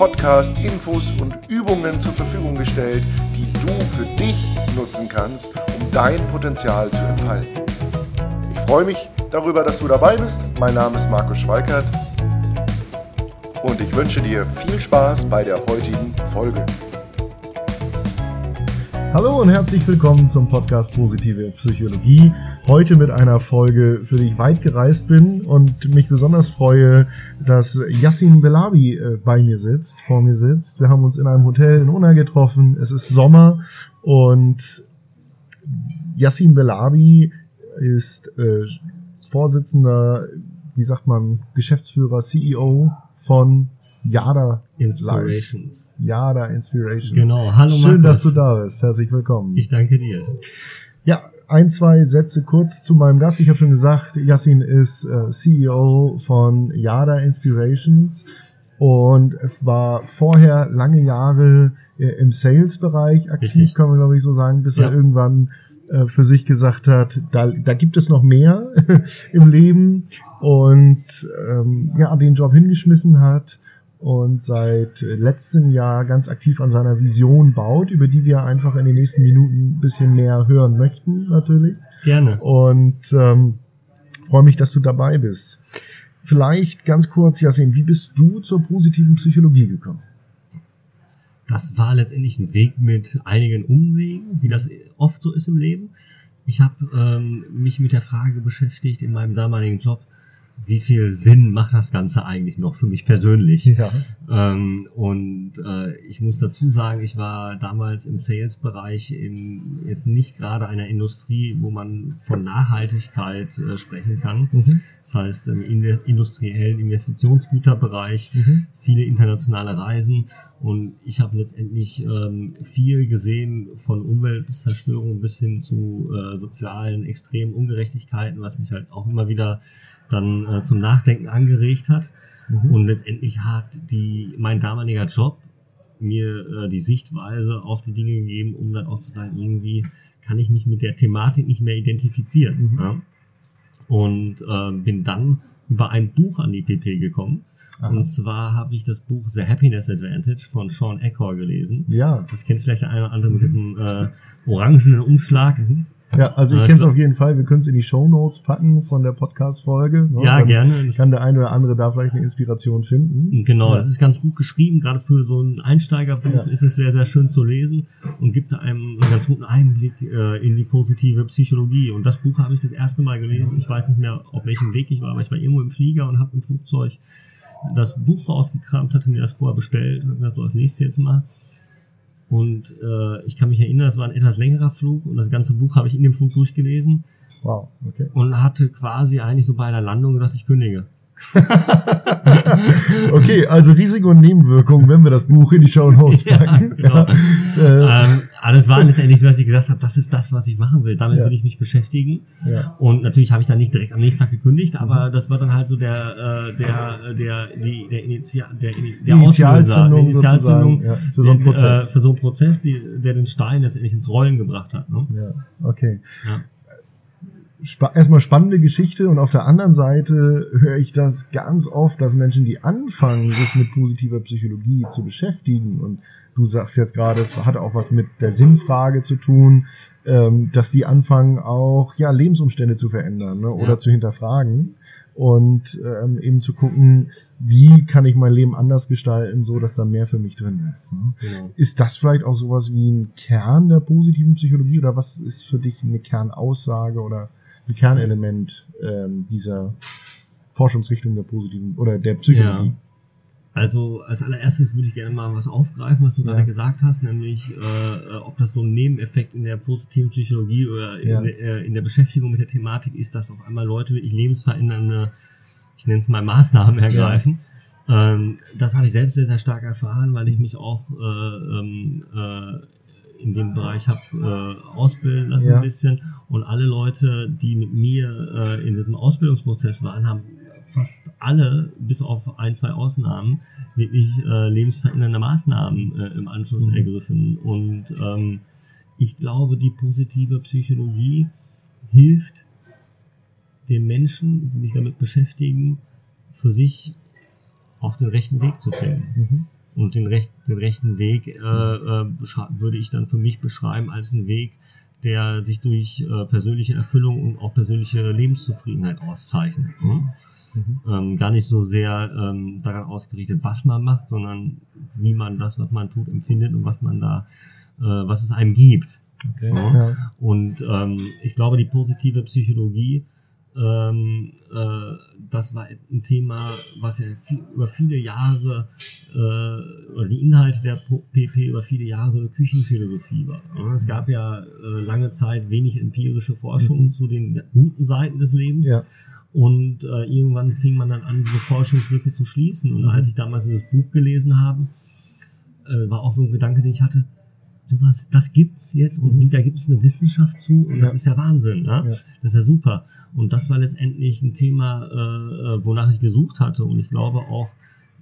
Podcast Infos und Übungen zur Verfügung gestellt, die du für dich nutzen kannst, um dein Potenzial zu entfalten. Ich freue mich darüber, dass du dabei bist. Mein Name ist Markus Schweikert und ich wünsche dir viel Spaß bei der heutigen Folge. Hallo und herzlich willkommen zum Podcast Positive Psychologie. Heute mit einer Folge, für die ich weit gereist bin und mich besonders freue, dass Yassin Belabi äh, bei mir sitzt, vor mir sitzt. Wir haben uns in einem Hotel in Unna getroffen. Es ist Sommer und Yassin Belabi ist äh, Vorsitzender, wie sagt man, Geschäftsführer, CEO von Yada Inspirations. Yada Inspirations. Genau, hallo Schön, Markus. dass du da bist. Herzlich willkommen. Ich danke dir. Ja, ein, zwei Sätze kurz zu meinem Gast. Ich habe schon gesagt, Yassin ist äh, CEO von Yada Inspirations und war vorher lange Jahre äh, im Sales-Bereich aktiv, Richtig. kann man glaube ich so sagen, bis ja. er irgendwann äh, für sich gesagt hat, da, da gibt es noch mehr im Leben und ähm, ja, den Job hingeschmissen hat und seit letztem Jahr ganz aktiv an seiner Vision baut, über die wir einfach in den nächsten Minuten ein bisschen mehr hören möchten, natürlich. Gerne. Und ähm, freue mich, dass du dabei bist. Vielleicht ganz kurz, Yasin, wie bist du zur positiven Psychologie gekommen? Das war letztendlich ein Weg mit einigen Umwegen, wie das oft so ist im Leben. Ich habe ähm, mich mit der Frage beschäftigt in meinem damaligen Job, wie viel Sinn macht das Ganze eigentlich noch für mich persönlich? Ja. Ähm, und äh, ich muss dazu sagen, ich war damals im Sales-Bereich in nicht gerade einer Industrie, wo man von Nachhaltigkeit äh, sprechen kann. Mhm. Das heißt, im industriellen Investitionsgüterbereich, mhm. viele internationale Reisen. Und ich habe letztendlich ähm, viel gesehen von Umweltzerstörung bis hin zu äh, sozialen extremen Ungerechtigkeiten, was mich halt auch immer wieder dann äh, zum Nachdenken angeregt hat. Mhm. Und letztendlich hat die, mein damaliger Job mir äh, die Sichtweise auf die Dinge gegeben, um dann auch zu sagen, irgendwie kann ich mich mit der Thematik nicht mehr identifizieren. Mhm. Ja? Und äh, bin dann über ein Buch an die PP gekommen. Aha. Und zwar habe ich das Buch The Happiness Advantage von Sean Eckhor gelesen. Ja. Das kennt vielleicht der eine oder andere mit dem äh, orangenen Umschlag. Mhm. Ja, also ich kenne es auf jeden Fall. Wir können es in die Show Notes packen von der Podcast-Folge. Ne? Ja, Dann gerne. Kann der eine oder andere da vielleicht eine Inspiration finden. Genau, ja. das ist ganz gut geschrieben. Gerade für so ein Einsteigerbuch ja. ist es sehr, sehr schön zu lesen und gibt einem einen ganz guten Einblick äh, in die positive Psychologie. Und das Buch habe ich das erste Mal gelesen. Ich weiß nicht mehr, auf welchem Weg ich war, aber ich war irgendwo im Flieger und habe im Flugzeug das Buch rausgekramt, hatte mir das vorher bestellt und gesagt, so als nächstes jetzt mal. Und äh, ich kann mich erinnern, es war ein etwas längerer Flug und das ganze Buch habe ich in dem Flug durchgelesen. Wow, okay. Und hatte quasi eigentlich so bei einer Landung gedacht, ich kündige. okay, also Risiko und Nebenwirkungen, wenn wir das Buch in die Show Notes packen. Ja, genau. ja. ähm, alles war letztendlich so, dass ich gesagt habe, das ist das, was ich machen will. Damit ja. will ich mich beschäftigen. Ja. Und natürlich habe ich dann nicht direkt am nächsten Tag gekündigt, aber mhm. das war dann halt so der, äh, der, der, die, der, Initial, der, der Initialzündung, Initialzündung ja, für so einen Prozess, äh, für so einen Prozess, die, der den Stein letztendlich ins Rollen gebracht hat. Ne? Ja, okay. Ja erstmal spannende Geschichte und auf der anderen Seite höre ich das ganz oft, dass Menschen, die anfangen, sich mit positiver Psychologie zu beschäftigen und du sagst jetzt gerade, es hat auch was mit der Sinnfrage zu tun, ähm, dass die anfangen auch ja Lebensumstände zu verändern ne, oder ja. zu hinterfragen und ähm, eben zu gucken, wie kann ich mein Leben anders gestalten, so dass da mehr für mich drin ist. Ne? Ja. Ist das vielleicht auch sowas wie ein Kern der positiven Psychologie oder was ist für dich eine Kernaussage oder ein Kernelement ähm, dieser Forschungsrichtung der positiven oder der Psychologie. Ja. Also als allererstes würde ich gerne mal was aufgreifen, was du ja. gerade gesagt hast, nämlich äh, ob das so ein Nebeneffekt in der positiven Psychologie oder in, ja. der, äh, in der Beschäftigung mit der Thematik ist, dass auf einmal Leute wirklich lebensverändernde, ich nenne es mal Maßnahmen ergreifen. Ähm, das habe ich selbst sehr, sehr stark erfahren, weil ich mich auch äh, ähm, äh, in dem Bereich habe äh, ausbilden lassen Ja. ein bisschen und alle Leute, die mit mir äh, in diesem Ausbildungsprozess waren, haben fast alle, bis auf ein, zwei Ausnahmen, wirklich äh, lebensverändernde Maßnahmen äh, im Anschluss Mhm. ergriffen. Und ähm, ich glaube, die positive Psychologie hilft den Menschen, die sich damit beschäftigen, für sich auf den rechten Weg zu finden. Mhm. Und den, recht, den rechten Weg äh, äh, würde ich dann für mich beschreiben als einen Weg, der sich durch äh, persönliche Erfüllung und auch persönliche Lebenszufriedenheit auszeichnet. Ne? Mhm. Ähm, gar nicht so sehr ähm, daran ausgerichtet, was man macht, sondern wie man das, was man tut, empfindet und was man da, äh, was es einem gibt. Okay. Ja. Ja. Und ähm, ich glaube, die positive Psychologie, ähm, äh, das war ein Thema, was ja viel, über viele Jahre, äh, oder die Inhalte der PP über viele Jahre so eine Küchenphilosophie war. Ja, Es gab ja äh, lange Zeit wenig empirische Forschung Mhm. zu den guten Seiten des Lebens. Ja. Und äh, irgendwann fing man dann an, diese Forschungslücke zu schließen. Und Mhm. als ich damals dieses Buch gelesen habe, äh, war auch so ein Gedanke, den ich hatte, sowas, das gibt's jetzt und Mhm. da gibt es eine Wissenschaft zu und Ja. das ist ja Wahnsinn, ja? Ja. das ist ja super. Und das war letztendlich ein Thema, äh, äh, wonach ich gesucht hatte und ich glaube auch,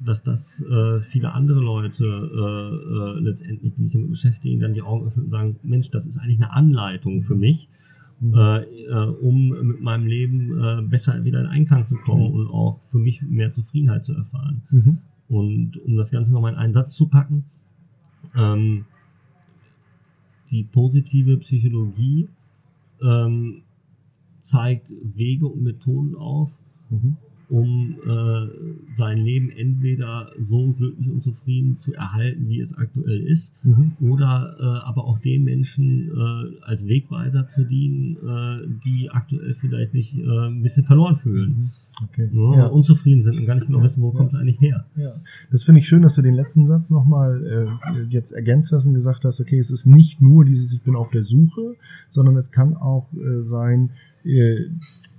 dass das äh, viele andere Leute äh, äh, letztendlich, die sich damit beschäftigen, dann die Augen öffnen und sagen, Mensch, das ist eigentlich eine Anleitung für mich, Mhm. äh, äh, um mit meinem Leben äh, besser wieder in Einklang zu kommen Mhm. und auch für mich mehr Zufriedenheit zu erfahren. Mhm. Und um das Ganze nochmal in einen Satz zu packen, ähm, die positive Psychologie ähm, zeigt Wege und Methoden auf, Mhm. Um äh, sein Leben entweder so glücklich und zufrieden zu erhalten, wie es aktuell ist, Mhm. oder äh, aber auch den Menschen äh, als Wegweiser zu dienen, äh, die aktuell vielleicht sich äh, ein bisschen verloren fühlen, Mhm. Okay. ne, Ja. unzufrieden sind und gar nicht genau Ja, wissen, wo ja. kommt es eigentlich her. Ja, das finde ich schön, dass du den letzten Satz nochmal äh, jetzt ergänzt hast und gesagt hast, okay, es ist nicht nur dieses Ich bin auf der Suche, sondern es kann auch äh, sein,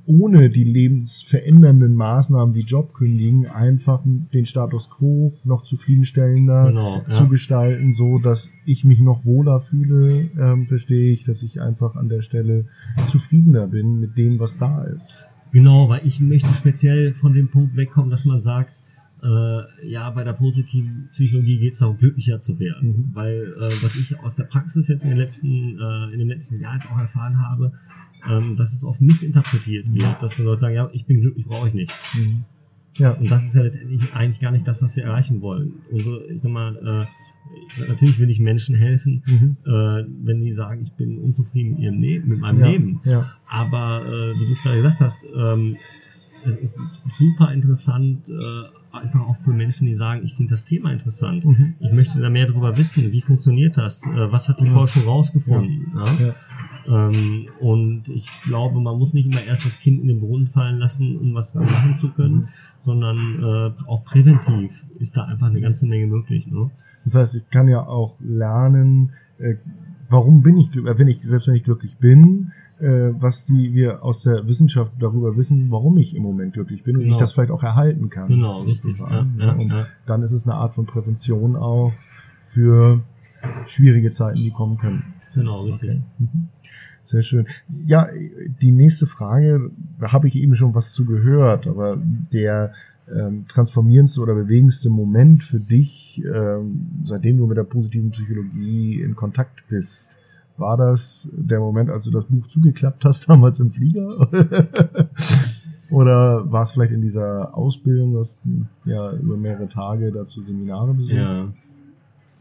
ohne die lebensverändernden Maßnahmen wie Job kündigen, einfach den Status quo noch zufriedenstellender Genau, ja. zu gestalten, so dass ich mich noch wohler fühle, ähm, verstehe ich, dass ich einfach an der Stelle zufriedener bin mit dem, was da ist. Genau, weil ich möchte speziell von dem Punkt wegkommen, dass man sagt, äh, ja, bei der positiven Psychologie geht es darum, glücklicher zu werden. Mhm. Weil äh, was ich aus der Praxis jetzt in den letzten, äh, in den letzten Jahren jetzt auch erfahren habe, ähm, dass es oft missinterpretiert wird, dass die Leute sagen, ja, ich bin glücklich, brauche ich nicht. Mhm. Ja. Und das ist ja letztendlich eigentlich gar nicht das, was wir erreichen wollen. Unsere, ich sag mal, äh, natürlich will ich Menschen helfen, Mhm. äh, wenn die sagen, ich bin unzufrieden mit ihrem Leben, mit meinem ja. Leben. Ja. Aber äh, wie du es gerade gesagt hast, ähm, es ist super interessant, äh, einfach auch für Menschen, die sagen, ich finde das Thema interessant. Mhm. Ich möchte da mehr darüber wissen, wie funktioniert das, äh, was hat die Ja. Forschung rausgefunden. Ja. Ja. Ähm, und ich glaube, man muss nicht immer erst das Kind in den Brunnen fallen lassen, um was machen zu können, Mhm. sondern äh, auch präventiv ist da einfach eine ganze Menge möglich. Ne? Das heißt, ich kann ja auch lernen, äh, warum bin ich glücklich, wenn ich, selbst wenn ich glücklich bin, äh, was die, wir aus der Wissenschaft darüber wissen, warum ich im Moment glücklich bin und ich Genau. das vielleicht auch erhalten kann. Genau, richtig. Ja, ja, und ja. dann ist es eine Art von Prävention auch für schwierige Zeiten, die kommen können. Genau, richtig. Okay. Mhm. Sehr schön. Ja, die nächste Frage, da habe ich eben schon was zu gehört, aber der ähm, transformierendste oder bewegendste Moment für dich, ähm, seitdem du mit der positiven Psychologie in Kontakt bist, war das der Moment, als du das Buch zugeklappt hast, damals im Flieger? Oder war es vielleicht in dieser Ausbildung, du ja über mehrere Tage dazu Seminare besucht? Ja.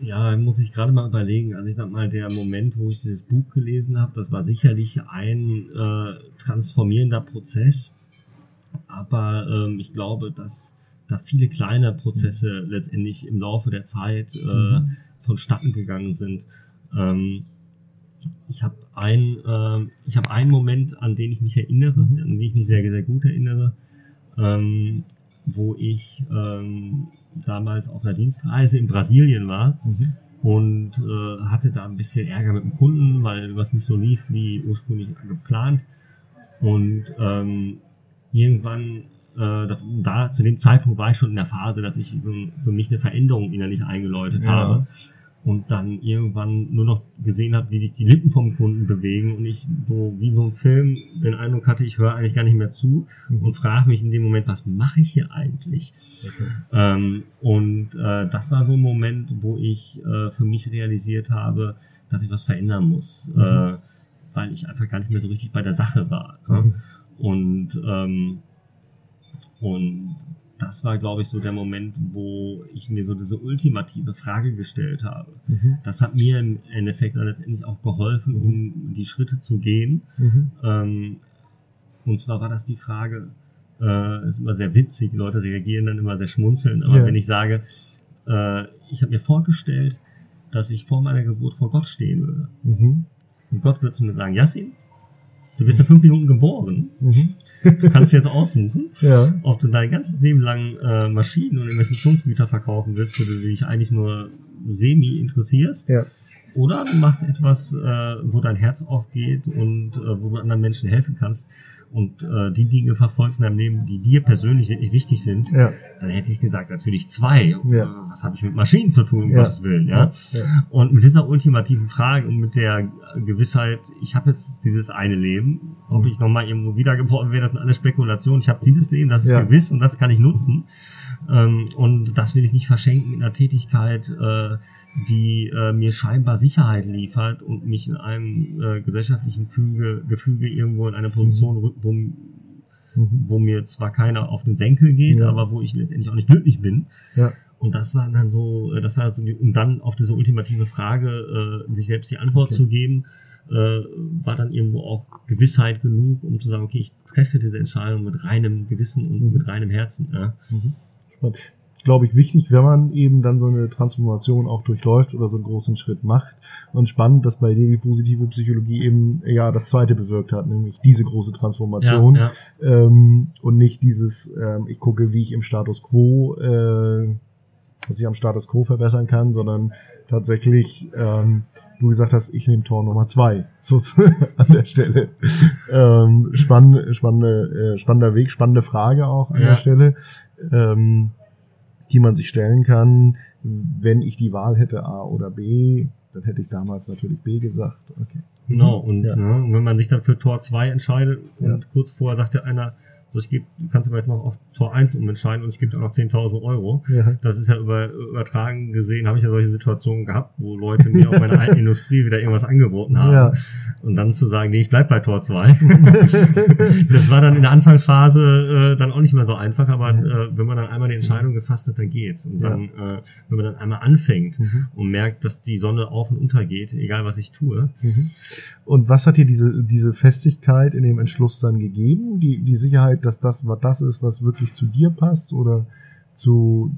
Ja, muss ich gerade mal überlegen. Also ich sag mal, der Moment, wo ich dieses Buch gelesen habe, das war sicherlich ein äh, transformierender Prozess. Aber ähm, ich glaube, dass da viele kleine Prozesse letztendlich im Laufe der Zeit äh, Mhm. vonstatten gegangen sind. Ähm, ich habe ein, äh, ich habe einen Moment, an den ich mich erinnere, Mhm. an den ich mich sehr, sehr gut erinnere, ähm, wo ich ähm, damals auf einer Dienstreise in Brasilien war Mhm. und äh, hatte da ein bisschen Ärger mit dem Kunden, weil was nicht so lief wie ursprünglich geplant. Und ähm, irgendwann, äh, da, zu dem Zeitpunkt war ich schon in der Phase, dass ich für mich eine Veränderung innerlich eingeläutet Ja. habe. und dann irgendwann nur noch gesehen habe, wie sich die Lippen vom Kunden bewegen und ich so wie so ein Film den Eindruck hatte, ich höre eigentlich gar nicht mehr zu Mhm. und frage mich in dem Moment, was mache ich hier eigentlich? Okay. Ähm, und äh, das war so ein Moment, wo ich äh, für mich realisiert habe, dass ich was verändern muss, Mhm. äh, weil ich einfach gar nicht mehr so richtig bei der Sache war. Ne? Mhm. Und, ähm, und das war, glaube ich, so der Moment, wo ich mir so diese ultimative Frage gestellt habe. Mhm. Das hat mir im Endeffekt dann letztendlich auch geholfen, um die Schritte zu gehen. Mhm. Ähm, und zwar war das die Frage, äh, ist immer sehr witzig, die Leute reagieren dann immer sehr schmunzeln, aber Ja. wenn ich sage, äh, ich habe mir vorgestellt, dass ich vor meiner Geburt vor Gott stehen würde. Mhm. Und Gott wird zu mir sagen, Yassin, du bist in fünf Minuten geboren, Mhm. du kannst jetzt aussuchen, Ja. ob du dein ganzes Leben lang äh, Maschinen und Investitionsgüter verkaufen willst, für die du dich eigentlich nur semi interessierst, Ja. Oder du machst etwas, äh, wo dein Herz aufgeht und äh, wo du anderen Menschen helfen kannst und äh, die Dinge verfolgst in deinem Leben, die dir persönlich wirklich wichtig sind, Ja. dann hätte ich gesagt, natürlich zwei. Ja. Also, Was habe ich mit Maschinen zu tun, um Ja. Gottes Willen, ja? Ja. Und mit dieser ultimativen Frage und mit der Gewissheit, ich habe jetzt dieses eine Leben, ob ich nochmal irgendwo wiedergeboren werde, das sind alle Spekulationen. Ich habe dieses Leben, das ist gewiss und das kann ich nutzen. Ähm, und das will ich nicht verschenken mit einer Tätigkeit, äh, die äh, mir scheinbar Sicherheit liefert und mich in einem äh, gesellschaftlichen Füge, Gefüge irgendwo in eine Position rückt, wo, Mhm. wo mir zwar keiner auf den Senkel geht, Ja. aber wo ich letztendlich auch nicht glücklich bin. Ja. Und das war dann so, äh, das war so um dann auf diese ultimative Frage, äh, sich selbst die Antwort Okay. zu geben, äh, war dann irgendwo auch Gewissheit genug, um zu sagen, okay, ich treffe diese Entscheidung mit reinem Gewissen und Mhm. mit reinem Herzen. Ja. Mhm. Glaube ich wichtig, wenn man eben dann so eine Transformation auch durchläuft oder so einen großen Schritt macht. Und spannend, dass bei dir die positive Psychologie eben ja das zweite bewirkt hat, nämlich diese große Transformation Ja, ähm, und nicht dieses, ähm, ich gucke, wie ich im Status quo, äh, was ich am Status quo verbessern kann, sondern tatsächlich, ähm, du gesagt hast, ich nehme Tor Nummer zwei so an der Stelle. Ähm, spannende, spannende, äh, spannender Weg, spannende Frage auch an Ja. der Stelle, ähm, die man sich stellen kann, wenn ich die Wahl hätte A oder B, dann hätte ich damals natürlich B gesagt. Okay. Genau, und Ja. ne, wenn man sich dann für Tor 2 entscheidet und Ja. kurz vorher sagte einer, so ich gebe, kannst du vielleicht noch auf Tor 1 umentscheiden und ich gebe dir auch noch 10.000 Euro. Ja. Das ist ja über, übertragen gesehen, habe ich ja solche Situationen gehabt, wo Leute mir auf meiner alten Industrie wieder irgendwas angeboten haben. Ja. Und dann zu sagen, nee, ich bleib bei Tor 2. das war dann in der Anfangsphase äh, dann auch nicht mehr so einfach, aber äh, wenn man dann einmal die Entscheidung gefasst hat, dann geht's. Und dann, äh, wenn man dann einmal anfängt Mhm. und merkt, dass die Sonne auf und unter geht, egal was ich tue, Mhm. Und was hat dir diese, diese Festigkeit in dem Entschluss dann gegeben? Die, die Sicherheit, dass das was das ist, was wirklich zu dir passt oder zu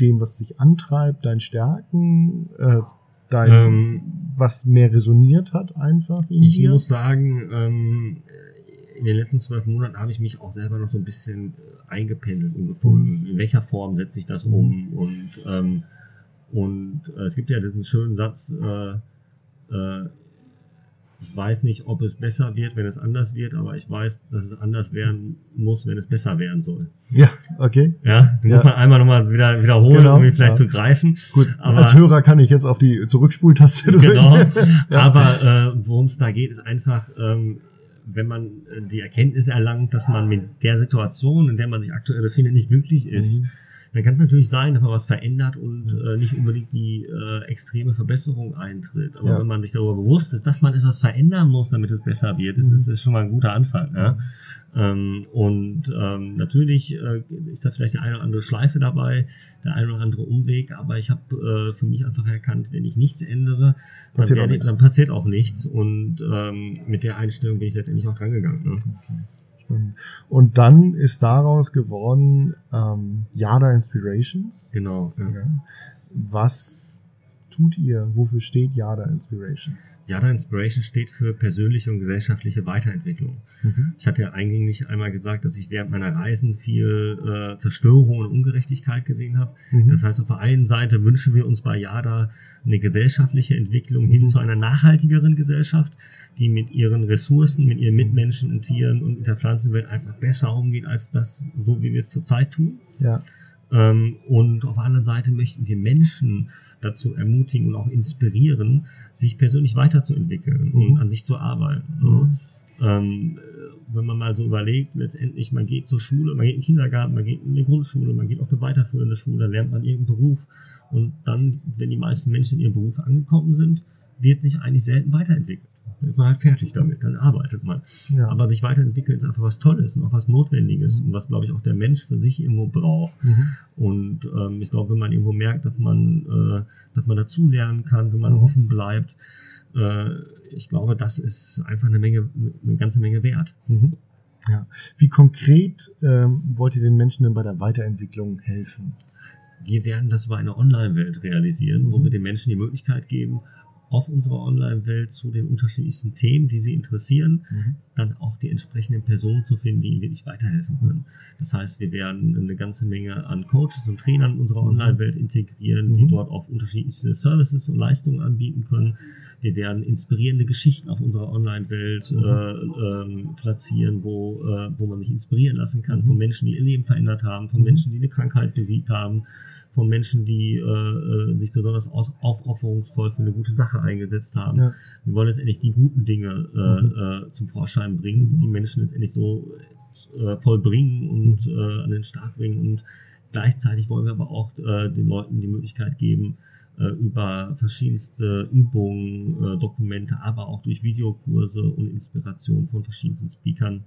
dem, was dich antreibt, dein Stärken, äh, dein, Ähm, was mehr resoniert hat einfach in Ich dir? muss sagen, ähm, in den letzten zwölf Monaten habe ich mich auch selber noch so ein bisschen äh, eingependelt und gefunden. In welcher Form setze ich das um? Und, ähm, und äh, es gibt ja diesen schönen Satz, äh, äh, ich weiß nicht, ob es besser wird, wenn es anders wird, aber ich weiß, dass es anders werden muss, wenn es besser werden soll. ja, okay. Ja, Ja. muss man einmal nochmal wieder wiederholen, Genau, um ihn vielleicht ja. zu greifen. Gut, Aber- als Hörer kann ich jetzt auf die Zurückspultaste drücken. Genau. Ja. Aber äh, worum es da geht, ist einfach, ähm, wenn man äh, die Erkenntnis erlangt, dass man mit der Situation, in der man sich aktuell befindet, nicht glücklich ist, Mhm. Dann kann es natürlich sein, dass man was verändert und äh, nicht unbedingt die äh, extreme Verbesserung eintritt. Aber Ja. wenn man sich darüber bewusst ist, dass man etwas verändern muss, damit es besser wird, ist Mhm. ist das schon mal ein guter Anfang. Ja? Ähm, und ähm, natürlich äh, ist da vielleicht die eine oder andere Schleife dabei, der eine oder andere Umweg, aber ich habe äh, für mich einfach erkannt, wenn ich nichts ändere, dann, Passiert auch werde, nichts. dann passiert auch nichts. Und ähm, mit der Einstellung bin ich letztendlich auch drangegangen. Ne? Spannend. Und dann ist daraus geworden ähm, Yada Inspirations. Genau. Ja. Ja. Was tut ihr? Wofür steht Yada Inspirations? Yada Inspiration steht für persönliche und gesellschaftliche Weiterentwicklung. Mhm. Ich hatte ja eingänglich einmal gesagt, dass ich während meiner Reisen viel äh, Zerstörung und Ungerechtigkeit gesehen habe. Mhm. Das heißt, auf der einen Seite wünschen wir uns bei Yada eine gesellschaftliche Entwicklung hin Mhm. zu einer nachhaltigeren Gesellschaft, die mit ihren Ressourcen, mit ihren Mitmenschen und Tieren und mit der Pflanzenwelt einfach besser umgeht, als das so, wie wir es zurzeit tun. ja. Ähm, und auf der anderen Seite möchten wir Menschen dazu ermutigen und auch inspirieren, sich persönlich weiterzuentwickeln Mhm. und an sich zu arbeiten. Mhm. Ähm, wenn man mal so überlegt, letztendlich, man geht zur Schule, man geht in den Kindergarten, man geht in die Grundschule, man geht auf eine weiterführende Schule, lernt man irgendeinen Beruf und dann, wenn die meisten Menschen in ihrem Beruf angekommen sind, wird sich eigentlich selten weiterentwickelt. Ist man halt fertig damit, dann arbeitet man. Ja. Aber sich weiterentwickeln ist einfach was Tolles und auch was Notwendiges und was, glaube ich, auch der Mensch für sich irgendwo braucht. mhm. Und ähm, ich glaube, wenn man irgendwo merkt, dass man, äh, dass man dazulernen kann, wenn man offen bleibt, äh, ich glaube, das ist einfach eine Menge, eine ganze Menge wert. Mhm. Ja. Wie konkret ähm, wollt ihr den Menschen denn bei der Weiterentwicklung helfen? Wir werden das über eine Online-Welt realisieren, wo Mhm. wir den Menschen die Möglichkeit geben, auf unserer Online-Welt zu den unterschiedlichsten Themen, die sie interessieren, Mhm. dann auch die entsprechenden Personen zu finden, die ihnen wirklich weiterhelfen können. Das heißt, wir werden eine ganze Menge an Coaches und Trainern in unserer Mhm. Online-Welt integrieren, die Mhm. dort auch unterschiedlichste Services und Leistungen anbieten können. Wir werden inspirierende Geschichten auf unserer Online-Welt Mhm. äh, ähm, platzieren, wo, äh, wo man sich inspirieren lassen kann Mhm. von Menschen, die ihr Leben verändert haben, von Mhm. Menschen, die eine Krankheit besiegt haben, von Menschen, die äh, äh, sich besonders aus, aufopferungsvoll für eine gute Sache eingesetzt haben. Ja. Wir wollen letztendlich die guten Dinge äh, Mhm. äh, zum Vorschein bringen, die Menschen letztendlich so vollbringen und an den Start bringen. Und gleichzeitig wollen wir aber auch äh, den Leuten die Möglichkeit geben, über verschiedenste Übungen, äh, Dokumente, aber auch durch Videokurse und Inspiration von verschiedensten Speakern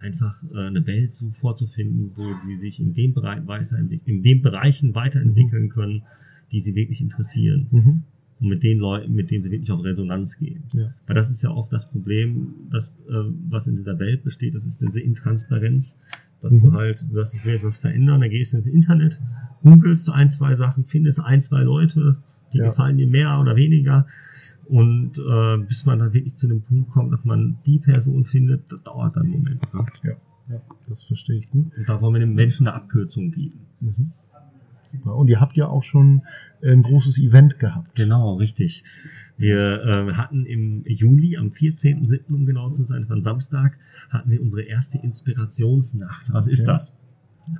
einfach äh, eine Welt so vorzufinden, wo sie sich in dem Bereich weiterentwickeln, in den Bereichen weiterentwickeln können, die sie wirklich interessieren Mhm. und mit den Leuten, mit denen sie wirklich auf Resonanz gehen. Ja. Weil das ist ja oft das Problem, das, äh, was in dieser Welt besteht, das ist diese Intransparenz, dass Mhm. du halt, du sagst, ich will jetzt was verändern, dann gehst du ins Internet, googelst du ein, zwei Sachen, findest ein, zwei Leute, die Ja. gefallen dir mehr oder weniger. Und äh, bis man dann wirklich zu dem Punkt kommt, dass man die Person findet, das dauert dann einen Moment. Ne? ja, das verstehe ich gut. Und da wollen wir den Menschen eine Abkürzung bieten. Mhm. Super. Und ihr habt ja auch schon ein großes Event gehabt. Genau, richtig. Wir äh, hatten im Juli, am 14.07., um genau zu sein, von Samstag, hatten wir unsere erste Inspirationsnacht. Was ist Okay. das?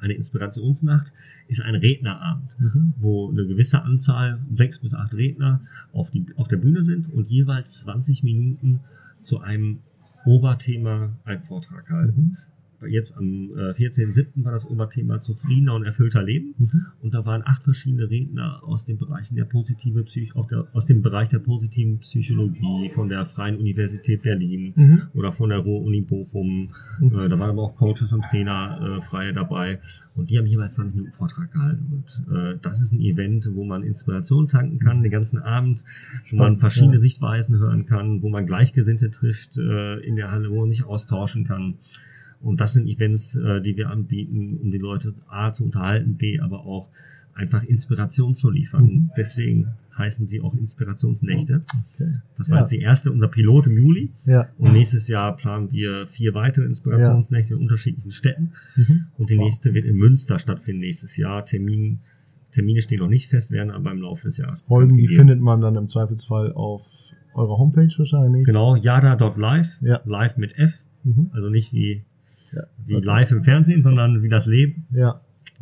Eine Inspirationsnacht ist ein Rednerabend, Mhm. wo eine gewisse Anzahl, sechs bis acht Redner, auf, die, auf der Bühne sind und jeweils 20 Minuten zu einem Oberthema einen Vortrag halten. Mhm. Jetzt am äh, 14.07. war das Oberthema zufriedener und erfüllter Leben. Mhm. Und da waren acht verschiedene Redner aus den Bereichen der positive Psych der, aus dem Bereich der positiven Psychologie, von der Freien Universität Berlin Mhm. oder von der Ruhr-Uni Bochum. Mhm. Äh, da waren aber auch Coaches und Trainer äh, freie dabei. Und die haben jeweils 20 Minuten Vortrag gehalten. Und äh, das ist ein Event, wo man Inspiration tanken kann, den ganzen Abend, wo man verschiedene ja. Sichtweisen hören kann, wo man Gleichgesinnte trifft äh, in der Halle, wo man sich austauschen kann. Und das sind Events, äh, die wir anbieten, um die Leute A zu unterhalten, B aber auch einfach Inspiration zu liefern. Mhm. Deswegen heißen sie auch Inspirationsnächte. Okay. Das war Ja. jetzt die erste, unser Pilot im Juli. Ja. Und nächstes Jahr planen wir vier weitere Inspirationsnächte in unterschiedlichen Städten. Mhm. Und die Wow. nächste wird in Münster stattfinden nächstes Jahr. Termin, Termine stehen noch nicht fest, werden aber im Laufe des Jahres Folgen, die findet man dann im Zweifelsfall auf eurer Homepage wahrscheinlich. Genau, yada.live, Ja. live mit F, Mhm. also nicht wie, Ja. wie live im Fernsehen, sondern wie das Leben. Ja.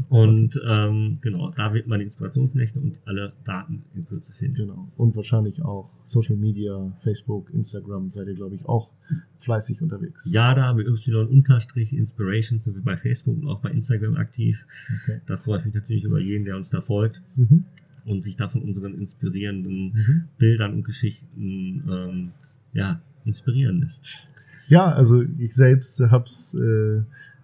Und ähm, genau, da wird man die Inspirationsnächte und alle Daten in Kürze finden. Genau. Und wahrscheinlich auch Social Media, Facebook, Instagram seid ihr, glaube ich, auch fleißig unterwegs. Yada mit Y-Inspiration sind wir bei Facebook und auch bei Instagram aktiv. Okay. Da freue ich mich natürlich über jeden, der uns da folgt Mhm. und sich da von unseren inspirierenden Mhm. Bildern und Geschichten ähm, ja, inspirieren lässt. Ja, also ich selbst habe es äh,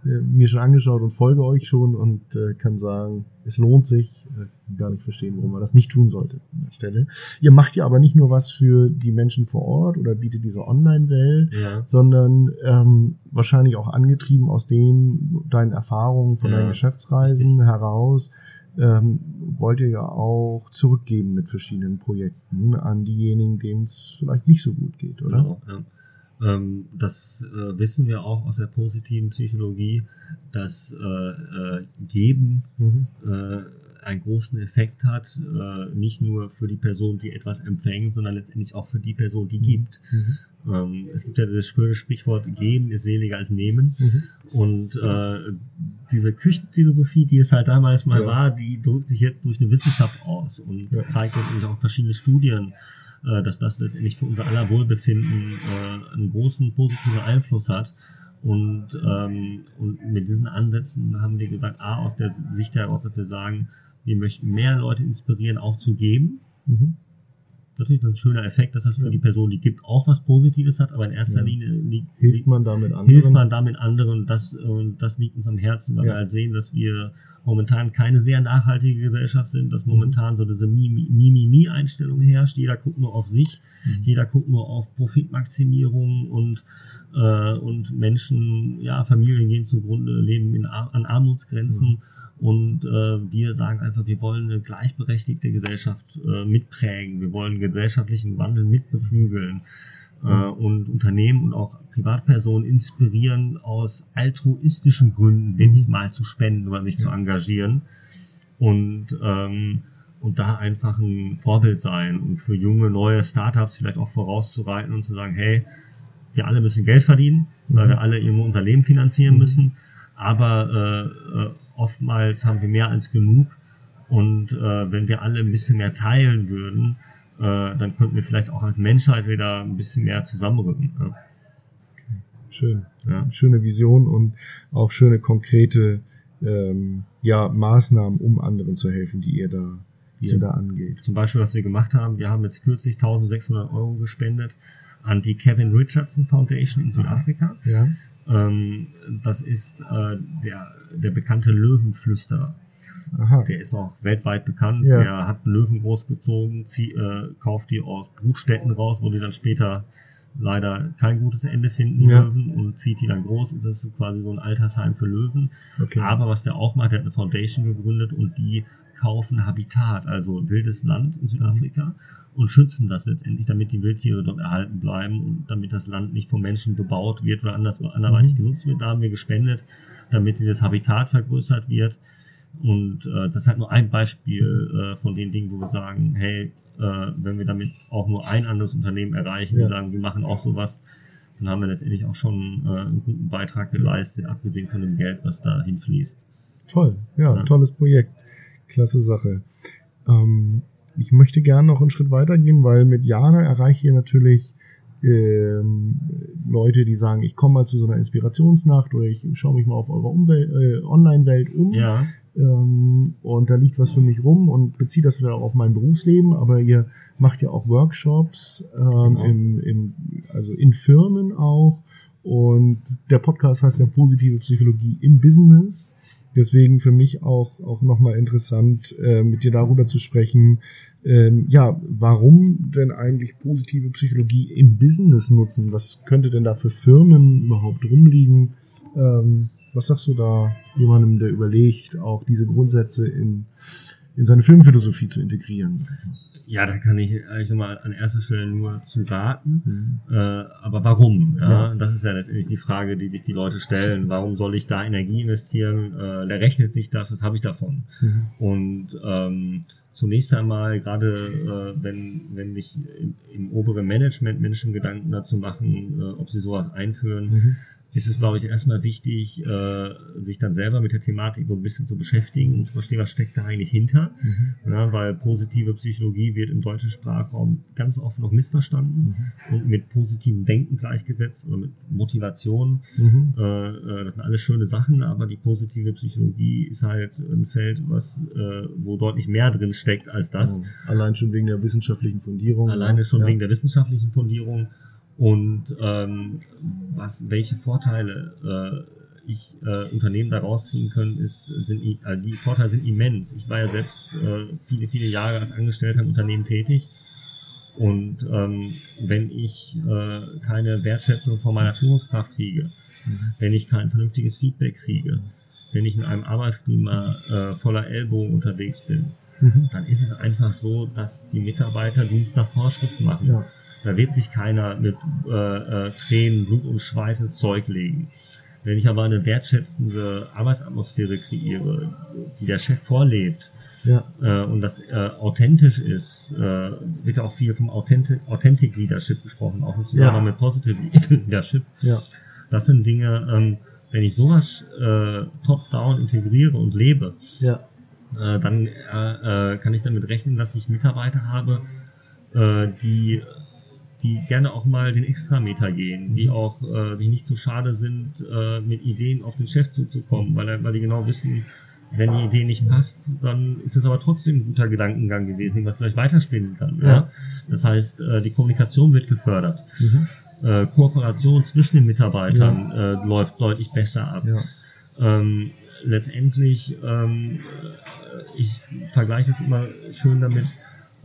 äh, mir schon angeschaut und folge euch schon und äh, kann sagen, es lohnt sich. Äh, kann gar nicht verstehen, warum man das nicht tun sollte an der Stelle. Ihr macht ja aber nicht nur was für die Menschen vor Ort oder bietet diese Online-Welt, Ja. sondern ähm, wahrscheinlich auch angetrieben aus den deinen Erfahrungen von Ja, deinen Geschäftsreisen heraus. Ähm, wollt ihr ja auch zurückgeben mit verschiedenen Projekten an diejenigen, denen es vielleicht nicht so gut geht, oder? Genau, ja. Ähm, das äh, wissen wir auch aus der positiven Psychologie, dass äh, äh, Geben Mhm. einen großen Effekt hat, nicht nur für die Person, die etwas empfängt, sondern letztendlich auch für die Person, die gibt. Mhm. Es gibt ja das schöne Sprichwort, geben ist seliger als nehmen. Mhm. Und äh, diese Küchenphilosophie, die es halt damals mal Ja. war, die drückt sich jetzt durch eine Wissenschaft aus und Ja. zeigt letztendlich auch verschiedene Studien, äh, dass das letztendlich für unser aller Wohlbefinden äh, einen großen positiven Einfluss hat. Und, ähm, und mit diesen Ansätzen haben wir gesagt, A, aus der Sicht heraus, dass wir sagen, wir möchten mehr Leute inspirieren, auch zu geben. Mhm. Natürlich das ein schöner Effekt, dass das für Ja. die Person, die gibt, auch was Positives hat, aber in erster Ja. Linie liegt, Hilft man damit anderen? hilft man damit anderen und das, und das liegt uns am Herzen, weil Ja. wir halt sehen, dass wir momentan keine sehr nachhaltige Gesellschaft sind, dass momentan so diese Mimimi-Einstellung herrscht. Jeder guckt nur auf sich, Mhm. jeder guckt nur auf Profitmaximierung und, äh, und Menschen, ja, Familien gehen zugrunde, leben in, an Armutsgrenzen. Und äh, wir sagen einfach, wir wollen eine gleichberechtigte Gesellschaft äh, mitprägen. Wir wollen gesellschaftlichen Wandel mitbeflügeln äh, und Unternehmen und auch Privatpersonen inspirieren, aus altruistischen Gründen wenig mal zu spenden oder sich zu engagieren und, ähm, und da einfach ein Vorbild sein und für junge, neue Startups vielleicht auch vorauszureiten und zu sagen, hey, wir alle müssen Geld verdienen, weil Mhm. wir alle irgendwo unser Leben finanzieren Mhm. müssen, aber äh, äh, oftmals haben wir mehr als genug und äh, wenn wir alle ein bisschen mehr teilen würden, äh, dann könnten wir vielleicht auch als Menschheit wieder ein bisschen mehr zusammenrücken. Ja. Schön. Ja. Schöne Vision und auch schöne konkrete ähm, ja, Maßnahmen, um anderen zu helfen, die ihr da, die ihr da angeht. Zum Beispiel, was wir gemacht haben, wir haben jetzt kürzlich 1600 Euro gespendet an die Kevin Richardson Foundation in Südafrika. Ja. Ähm, das ist äh, der, der bekannte Löwenflüsterer. Aha. Der ist auch weltweit bekannt. Ja. Der hat Löwen großgezogen, zieh, äh, kauft die aus Brutstätten raus, wo die dann später leider kein gutes Ende finden, die Ja. Löwen, und zieht die dann groß. Das ist so quasi so ein Altersheim für Löwen. Okay. Aber was der auch macht, der hat eine Foundation gegründet und die kaufen Habitat, also wildes Land in Südafrika und schützen das letztendlich, damit die Wildtiere dort erhalten bleiben und damit das Land nicht vom Menschen bebaut wird oder anders, anderweitig Mhm. genutzt wird. Da haben wir gespendet, damit dieses Habitat vergrößert wird. Und äh, das ist halt nur ein Beispiel äh, von den Dingen, wo wir sagen, hey, äh, wenn wir damit auch nur ein anderes Unternehmen erreichen, Ja. wir sagen, wir machen auch sowas, dann haben wir letztendlich auch schon äh, einen guten Beitrag geleistet, abgesehen von dem Geld, was da hinfließt. Toll, ja, Ja. tolles Projekt. Klasse Sache. Ähm, ich möchte gerne noch einen Schritt weitergehen, weil mit Jana erreiche ich natürlich ähm, Leute, die sagen, ich komme mal zu so einer Inspirationsnacht oder ich schaue mich mal auf eurer Umwelt, äh, Online-Welt um. Ja, Ähm, und da liegt was für mich rum und bezieht das wieder auch auf mein Berufsleben, aber ihr macht ja auch Workshops, ähm, Genau. im, im, also in Firmen auch. Und der Podcast heißt ja positive Psychologie im Business. Deswegen für mich auch, auch nochmal interessant, äh, mit dir darüber zu sprechen, ähm, ja, warum denn eigentlich positive Psychologie im Business nutzen? Was könnte denn da für Firmen überhaupt rumliegen? Ähm, was sagst du da jemandem, der überlegt, auch diese Grundsätze in, in seine Firmenphilosophie zu integrieren? Ja, da kann ich eigentlich mal an erster Stelle nur zu raten. Mhm. Äh, aber warum? Ja, Ja. Das ist ja letztendlich die Frage, die sich die Leute stellen. Warum soll ich da Energie investieren? Äh, der rechnet sich das, was habe ich davon? Mhm. Und ähm, zunächst einmal, gerade äh, wenn, wenn sich im, im oberen Management Menschen Gedanken dazu machen, äh, ob sie sowas einführen, Mhm. Ist es, glaube ich, erstmal wichtig, äh, sich dann selber mit der Thematik so ein bisschen zu beschäftigen und zu verstehen, was steckt da eigentlich hinter. Mhm. Ja, weil positive Psychologie wird im deutschen Sprachraum ganz oft noch missverstanden Mhm. und mit positivem Denken gleichgesetzt oder mit Motivation. Mhm. Äh, äh, das sind alles schöne Sachen, aber die positive Psychologie ist halt ein Feld, was, äh, wo deutlich mehr drin steckt als das. Ja. Allein schon wegen der wissenschaftlichen Fundierung. Alleine schon ja. wegen der wissenschaftlichen Fundierung und ähm, was, welche Vorteile äh, ich äh, Unternehmen daraus ziehen können, ist, sind, äh, die Vorteile sind immens. Ich war ja selbst äh, viele, viele Jahre als Angestellter im Unternehmen tätig und ähm, wenn ich äh, keine Wertschätzung von meiner Führungskraft kriege, Mhm. wenn ich kein vernünftiges Feedback kriege, wenn ich in einem Arbeitsklima äh, voller Ellbogen unterwegs bin, Mhm. dann ist es einfach so, dass die Mitarbeiter Dienst nach Vorschrift machen. Ja. Da wird sich keiner mit äh, äh, Tränen, Blut und Schweiß ins Zeug legen. Wenn ich aber eine wertschätzende Arbeitsatmosphäre kreiere, die der Chef vorlebt, Ja. äh, und das äh, authentisch ist, äh, wird ja auch viel vom Authentic, Authentic Leadership gesprochen, auch im Zusammenhang Ja. mit Positive Leadership. Ja. Das sind Dinge, ähm, wenn ich sowas äh, top-down integriere und lebe, Ja. äh, dann äh, äh, kann ich damit rechnen, dass ich Mitarbeiter habe, äh, die die gerne auch mal den Extrameter gehen, die auch äh, sich nicht zu schade sind, äh, mit Ideen auf den Chef zuzukommen, weil, weil die genau wissen, wenn die Idee nicht passt, dann ist es aber trotzdem ein guter Gedankengang gewesen, den man vielleicht weiterspinnen kann. Ja. Ja. Das heißt, äh, die Kommunikation wird gefördert. Mhm. Äh, Kooperation zwischen den Mitarbeitern äh, läuft deutlich besser ab. Ja. Ähm, letztendlich, ähm, äh, ich vergleiche es immer schön damit,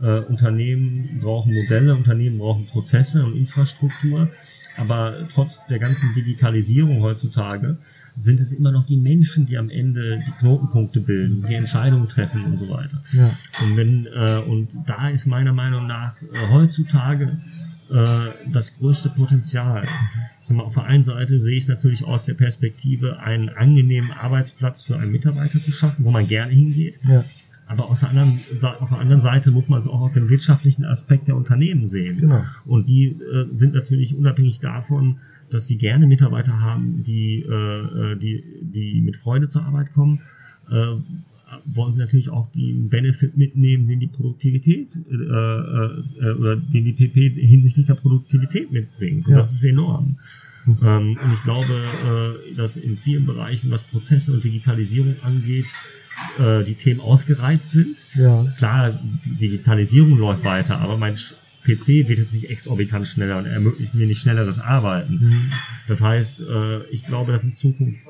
äh, Unternehmen brauchen Modelle, Unternehmen brauchen Prozesse und Infrastruktur, aber trotz der ganzen Digitalisierung heutzutage sind es immer noch die Menschen, die am Ende die Knotenpunkte bilden, die Entscheidungen treffen und so weiter. Ja. Und wenn äh, und da ist meiner Meinung nach äh, heutzutage äh, das größte Potenzial. Ich sag mal, auf der einen Seite sehe ich es natürlich aus der Perspektive, einen angenehmen Arbeitsplatz für einen Mitarbeiter zu schaffen, wo man gerne hingeht. Ja. Aber aus der anderen, auf der anderen Seite muss man es auch aus dem wirtschaftlichen Aspekt der Unternehmen sehen. Genau. Und die äh, sind natürlich unabhängig davon, dass sie gerne Mitarbeiter haben, die, äh, äh, die, die mit Freude zur Arbeit kommen, äh, wollen natürlich auch den Benefit mitnehmen, den die Produktivität äh, äh, oder den die PP hinsichtlich der Produktivität mitbringt. Und Ja. das ist enorm. Mhm. Ähm, und ich glaube, äh, dass in vielen Bereichen, was Prozesse und Digitalisierung angeht, äh, die Themen ausgereizt sind Ja. klar, die Digitalisierung läuft weiter, aber mein PC wird jetzt nicht exorbitant schneller und ermöglicht mir nicht schnelleres Arbeiten. Mhm. Das heißt, äh, ich glaube, dass in Zukunft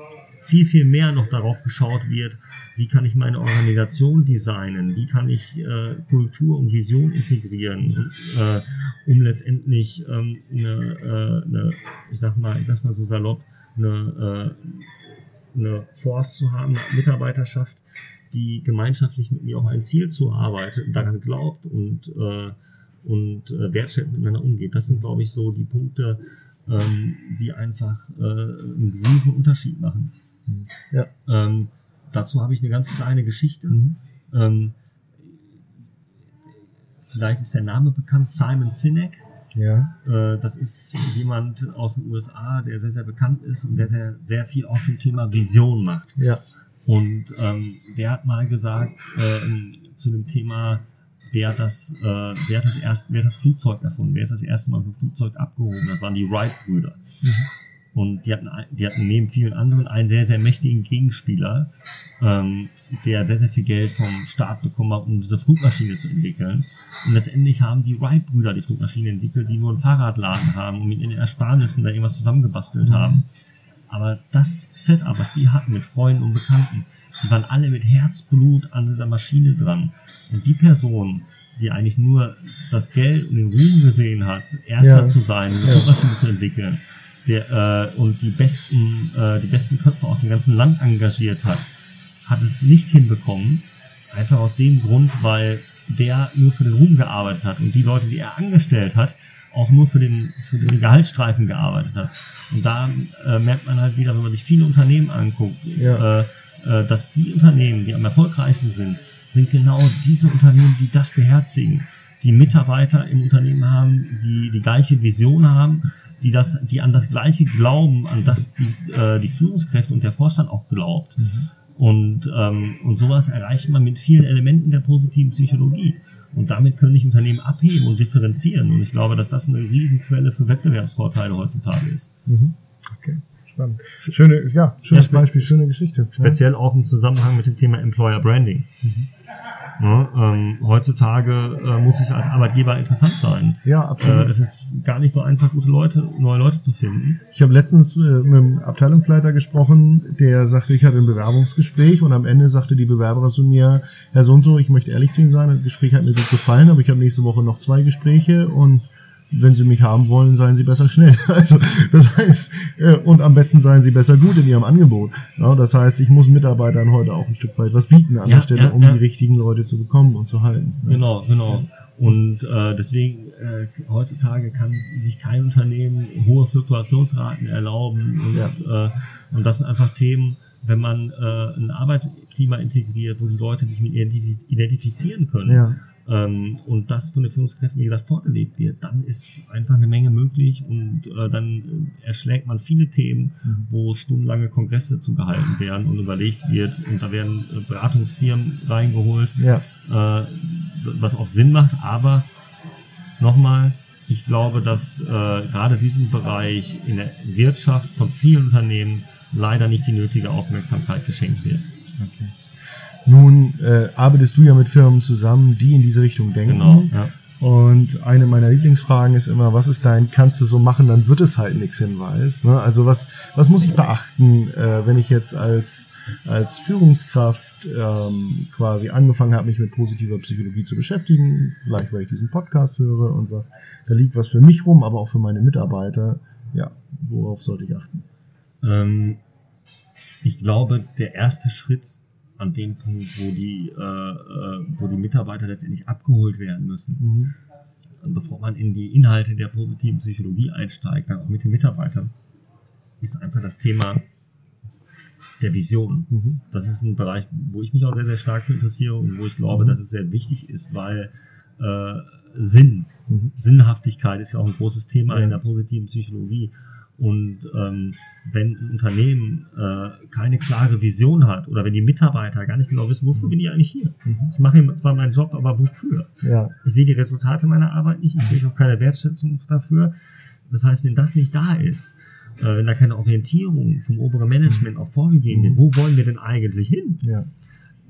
viel, viel mehr noch darauf geschaut wird, wie kann ich meine Organisation designen, wie kann ich äh, Kultur und Vision integrieren, und, äh, um letztendlich ähm, eine, äh, eine, ich sag mal, ich sag's mal so salopp, eine, äh, eine Force zu haben, eine Mitarbeiterschaft, die gemeinschaftlich mit mir auf ein Ziel zu arbeiten, daran glaubt und, äh, und äh, wertschätzend miteinander umgeht. Das sind, glaube ich, so die Punkte, ähm, die einfach äh, einen riesen Unterschied machen. Ja. Ähm, dazu habe ich eine ganz kleine Geschichte. Mhm. Ähm, vielleicht ist der Name bekannt, Simon Sinek. Ja. Äh, das ist jemand aus den USA, der sehr, sehr bekannt ist und der sehr, sehr viel auch zum Thema Vision macht. Ja. Und ähm, der hat mal gesagt ähm, zu dem Thema, wer das, äh, wer hat das erst, wer hat das Flugzeug erfunden, wer ist das erste Mal mit dem Flugzeug abgehoben? Das waren die Wright-Brüder. Mhm. Und die hatten, die hatten neben vielen anderen einen sehr, sehr mächtigen Gegenspieler, ähm, der sehr, sehr viel Geld vom Staat bekommen hat, um diese Flugmaschine zu entwickeln. Und letztendlich haben die Wright-Brüder die Flugmaschine entwickelt, die nur einen Fahrradladen haben und mit ihren Ersparnissen da irgendwas zusammengebastelt Mhm. haben. Aber das Setup, was die hatten mit Freunden und Bekannten, die waren alle mit Herzblut an dieser Maschine dran. Und die Person, die eigentlich nur das Geld und den Ruhm gesehen hat, Erster Ja. zu sein, eine Ja. Flugmaschine zu entwickeln, der, äh, und die besten, äh, die besten Köpfe aus dem ganzen Land engagiert hat, hat es nicht hinbekommen. Einfach aus dem Grund, weil der nur für den Ruhm gearbeitet hat und die Leute, die er angestellt hat, auch nur für den, für den Gehaltsstreifen gearbeitet hat. Und da äh, merkt man halt wieder, wenn man sich viele Unternehmen anguckt, Ja. äh, äh, dass die Unternehmen, die am erfolgreichsten sind, sind genau diese Unternehmen, die das beherzigen, die Mitarbeiter im Unternehmen haben, die die gleiche Vision haben, die das, die an das gleiche glauben, an das die, äh, die Führungskräfte und der Vorstand auch glaubt. Mhm. Und, ähm, und sowas erreicht man mit vielen Elementen der positiven Psychologie. Und damit können sich Unternehmen abheben und differenzieren. Und ich glaube, dass das eine Riesenquelle für Wettbewerbsvorteile heutzutage ist. Mhm. Okay. Spannend. Schöne, ja, schönes Ja, Beispiel, schöne Geschichte. Speziell auch im Zusammenhang mit dem Thema Employer Branding. Ja, ähm, heutzutage äh, muss ich als Arbeitgeber interessant sein. Ja, Äh, absolut. es ist gar nicht so einfach, gute Leute, neue Leute zu finden. Ich habe letztens äh, mit einem Abteilungsleiter gesprochen, der sagte, ich hatte ein Bewerbungsgespräch und am Ende sagte die Bewerberin zu mir, Herr so und so, ich möchte ehrlich zu Ihnen sein, das Gespräch hat mir gut gefallen, aber ich habe nächste Woche noch zwei Gespräche und wenn Sie mich haben wollen, seien Sie besser schnell. Also das heißt, äh, und am besten seien Sie besser gut in Ihrem Angebot. Ja, das heißt, ich muss Mitarbeitern heute auch ein Stück weit was bieten an Ja, der Stelle, ja, um die richtigen Leute zu bekommen und zu halten. Ja. Genau, genau. Und äh, deswegen äh, heutzutage kann sich kein Unternehmen hohe Fluktuationsraten erlauben. Und, äh, und das sind einfach Themen, wenn man äh, ein Arbeitsklima integriert, wo die Leute sich mit identifizieren können. Ja. Ähm, und das von den Führungskräften, wie gesagt, fortgelebt wird, dann ist einfach eine Menge möglich und äh, dann erschlägt man viele Themen, Mhm. wo stundenlange Kongresse zugehalten werden und überlegt wird und da werden äh, Beratungsfirmen reingeholt, Ja. äh, was auch Sinn macht, aber nochmal, ich glaube, dass äh, gerade diesem Bereich in der Wirtschaft von vielen Unternehmen leider nicht die nötige Aufmerksamkeit geschenkt wird. Okay. Nun äh, arbeitest du ja mit Firmen zusammen, die in diese Richtung denken. Genau. Ja. Und eine meiner Lieblingsfragen ist immer, was ist dein, kannst du so machen, dann wird es halt nichts Hinweis. Ne? Also was, was muss ich beachten, äh, wenn ich jetzt als, als Führungskraft ähm, quasi angefangen habe, mich mit positiver Psychologie zu beschäftigen, vielleicht weil ich diesen Podcast höre und sage, da liegt was für mich rum, aber auch für meine Mitarbeiter. Ja, worauf sollte ich achten? Ähm, ich glaube, der erste Schritt an dem Punkt, wo die, äh, äh, wo die Mitarbeiter letztendlich abgeholt werden müssen, Mhm. bevor man in die Inhalte der positiven Psychologie einsteigt, dann auch mit den Mitarbeitern, ist einfach das Thema der Vision. Mhm. Das ist ein Bereich, wo ich mich auch sehr, sehr stark für interessiere und wo ich glaube, Mhm. dass es sehr wichtig ist, weil äh, Sinn, Mhm. Sinnhaftigkeit ist ja auch ein großes Thema Ja. in der positiven Psychologie. Und ähm, wenn ein Unternehmen äh, keine klare Vision hat oder wenn die Mitarbeiter gar nicht genau wissen, wofür bin ich eigentlich hier? Mhm. Ich mache zwar meinen Job, aber wofür? Ja, Ich sehe die Resultate meiner Arbeit nicht, ich kriege auch keine Wertschätzung dafür. Das heißt, wenn das nicht da ist, äh, wenn da keine Orientierung vom oberen Management auch vorgegeben wird, wo wollen wir denn eigentlich hin? ja.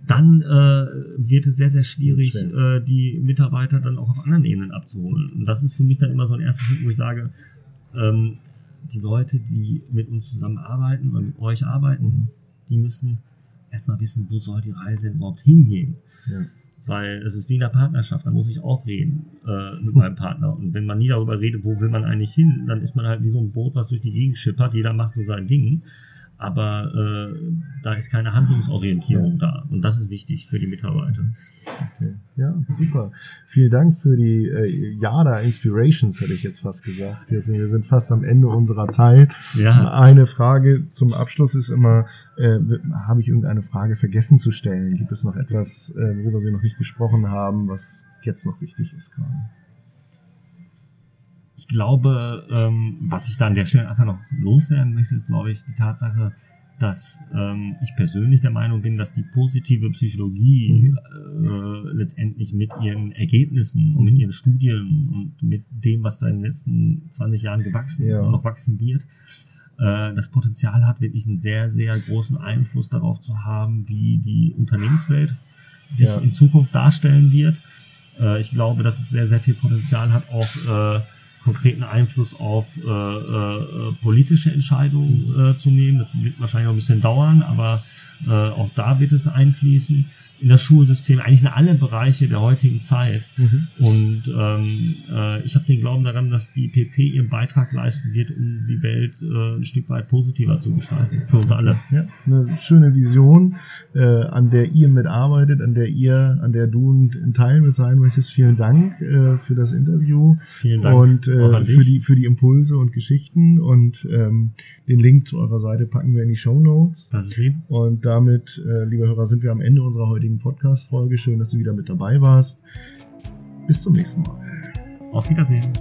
Dann äh, wird es sehr, sehr schwierig, äh, die Mitarbeiter dann auch auf anderen Ebenen abzuholen. Und das ist für mich dann immer so ein erster Schritt, wo ich sage, ähm, die Leute, die mit uns zusammenarbeiten oder mit euch arbeiten, Mhm. die müssen erstmal wissen, wo soll die Reise überhaupt hingehen. Ja. Weil es ist wie in der Partnerschaft, da muss ich auch reden äh, mit meinem Partner. Und wenn man nie darüber redet, wo will man eigentlich hin, dann ist man halt wie so ein Boot, was durch die Gegend schippert, jeder macht so sein Ding. Aber äh, da ist keine Handlungsorientierung da. Und das ist wichtig für die Mitarbeiter. Okay. Ja, super. Vielen Dank für die äh, Yada Inspirations, hätte ich jetzt fast gesagt. Jetzt, wir sind fast am Ende unserer Zeit. Ja, Eine Frage zum Abschluss ist immer, äh, habe ich irgendeine Frage vergessen zu stellen? Gibt es noch etwas, äh, worüber wir noch nicht gesprochen haben, was jetzt noch wichtig ist gerade? Ich glaube, ähm, was ich da an der Stelle einfach noch loswerden möchte, ist, glaube ich, die Tatsache, dass ähm, ich persönlich der Meinung bin, dass die positive Psychologie äh, letztendlich mit ihren Ergebnissen und mit ihren Studien und mit dem, was da in den letzten 20 Jahren gewachsen ist Ja. und noch wachsen wird, äh, das Potenzial hat, wirklich einen sehr, sehr großen Einfluss darauf zu haben, wie die Unternehmenswelt sich Ja. in Zukunft darstellen wird. Äh, ich glaube, dass es sehr, sehr viel Potenzial hat, auch äh, konkreten Einfluss auf äh, äh, politische Entscheidungen äh, zu nehmen. Das wird wahrscheinlich noch ein bisschen dauern, aber äh, auch da wird es einfließen. In das Schulsystem, eigentlich in alle Bereiche der heutigen Zeit. Und ähm, äh, ich habe den Glauben daran, dass die PP ihren Beitrag leisten wird, um die Welt äh, ein Stück weit positiver zu gestalten. Für uns alle. Ja, eine schöne Vision, äh, an der ihr mitarbeitet, an der ihr, an der du ein, Teil mit sein möchtest. Vielen Dank äh, für das Interview Vielen Dank und äh, für die für die Impulse und Geschichten und ähm, den Link zu eurer Seite packen wir in die Show Notes. Das ist lieb. Und damit, äh, liebe Hörer, sind wir am Ende unserer heutigen Podcast-Folge. Schön, dass du wieder mit dabei warst. Bis zum nächsten Mal. Auf Wiedersehen.